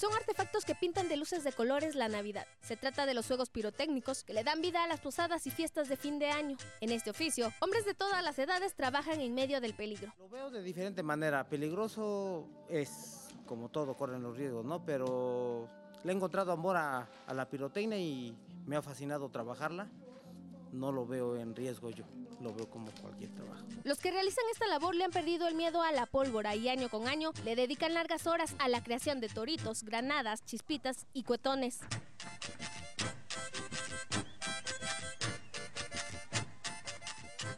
Son artefactos que pintan de luces de colores la Navidad. Se trata de los juegos pirotécnicos que le dan vida a las posadas y fiestas de fin de año. En este oficio, hombres de todas las edades trabajan en medio del peligro. Lo veo de diferente manera. Peligroso es como todo, corren los riesgos, ¿no? Pero le he encontrado amor a, a la pirotecnia y me ha fascinado trabajarla no lo veo en riesgo yo, lo veo como cualquier trabajo. Los que realizan esta labor le han perdido el miedo a la pólvora y año con año le dedican largas horas a la creación de toritos, granadas, chispitas y cuetones.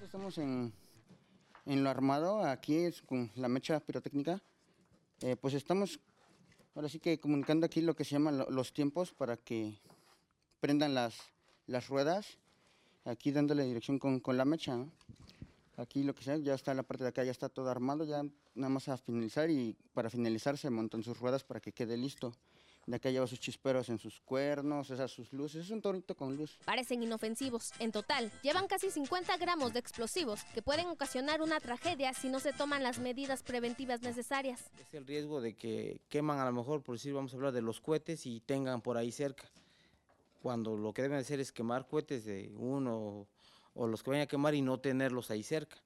Estamos en, lo armado, aquí es con la mecha pirotécnica. Eh, pues estamos ahora sí que comunicando aquí lo que se llaman los tiempos para que prendan las, las ruedas aquí dándole dirección con, con la mecha. Aquí lo que sea, ya está la parte de acá, ya está todo armado, ya nada más a finalizar y para finalizar se montan sus ruedas para que quede listo. De acá lleva sus chisperos en sus cuernos, esas sus luces. Es un torito con luz. Parecen inofensivos. En total, llevan casi 50 gramos de explosivos que pueden ocasionar una tragedia si no se toman las medidas preventivas necesarias. Es el riesgo de que queman a lo mejor, por decir, vamos a hablar de los cohetes y tengan por ahí cerca cuando lo que deben hacer es quemar cohetes de uno o los que vayan a quemar y no tenerlos ahí cerca.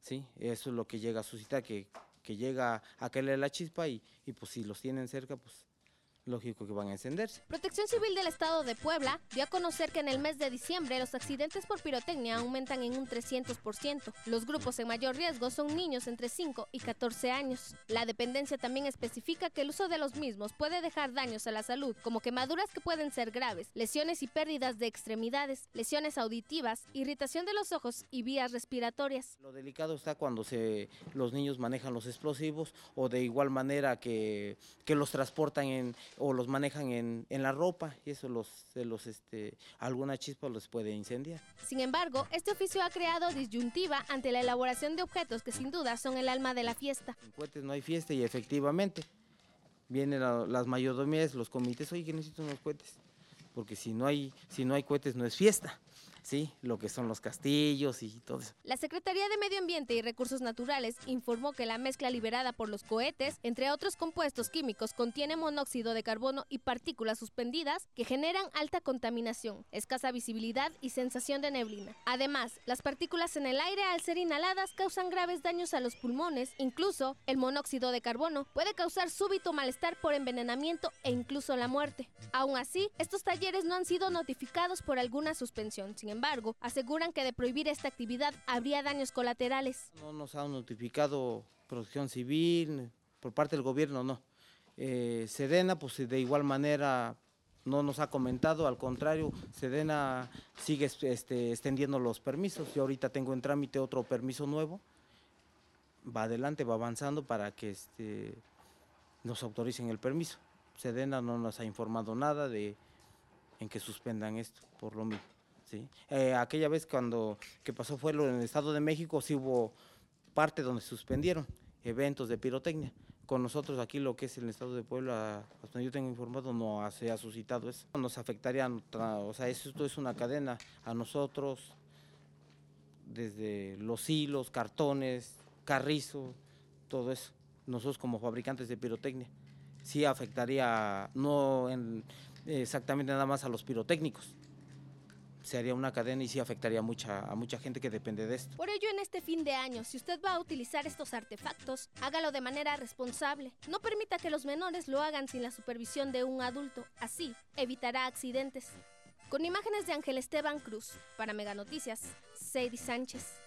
¿sí? Eso es lo que llega a suscitar, que, que llega a caerle la chispa y, y pues si los tienen cerca, pues lógico que van a encenderse. Protección Civil del Estado de Puebla dio a conocer que en el mes de diciembre los accidentes por pirotecnia aumentan en un 300%. Los grupos en mayor riesgo son niños entre 5 y 14 años. La dependencia también especifica que el uso de los mismos puede dejar daños a la salud, como quemaduras que pueden ser graves, lesiones y pérdidas de extremidades, lesiones auditivas, irritación de los ojos y vías respiratorias. Lo delicado está cuando se, los niños manejan los explosivos o de igual manera que, que los transportan en o los manejan en, en la ropa y eso los, los este, alguna chispa los puede incendiar. Sin embargo, este oficio ha creado disyuntiva ante la elaboración de objetos que sin duda son el alma de la fiesta. En cohetes no hay fiesta y efectivamente vienen las mayordomías, los comités, oye que necesito unos cohetes, porque si no hay, si no hay cohetes no es fiesta. ¿Sí? Lo que son los castillos y todo eso. La Secretaría de Medio Ambiente y Recursos Naturales informó que la mezcla liberada por los cohetes, entre otros compuestos químicos, contiene monóxido de carbono y partículas suspendidas que generan alta contaminación, escasa visibilidad y sensación de neblina. Además, las partículas en el aire al ser inhaladas causan graves daños a los pulmones, incluso el monóxido de carbono puede causar súbito malestar por envenenamiento e incluso la muerte. Aún así, estos talleres no han sido notificados por alguna suspensión. Embargo, aseguran que de prohibir esta actividad habría daños colaterales. No nos ha notificado protección civil, por parte del gobierno no. Eh, Sedena, pues de igual manera no nos ha comentado, al contrario, Sedena sigue este, extendiendo los permisos. Yo ahorita tengo en trámite otro permiso nuevo. Va adelante, va avanzando para que este, nos autoricen el permiso. Sedena no nos ha informado nada de en que suspendan esto, por lo mismo. Eh, aquella vez cuando que pasó fue en el Estado de México, sí hubo parte donde suspendieron eventos de pirotecnia. Con nosotros aquí lo que es el Estado de Puebla, hasta yo tengo informado, no se ha suscitado eso. Nos afectaría, o sea, esto es una cadena a nosotros, desde los hilos, cartones, carrizo, todo eso. Nosotros como fabricantes de pirotecnia, sí afectaría, no exactamente nada más a los pirotécnicos, se haría una cadena y sí afectaría mucha, a mucha gente que depende de esto. Por ello, en este fin de año, si usted va a utilizar estos artefactos, hágalo de manera responsable. No permita que los menores lo hagan sin la supervisión de un adulto. Así, evitará accidentes. Con imágenes de Ángel Esteban Cruz, para Mega Noticias, Sadie Sánchez.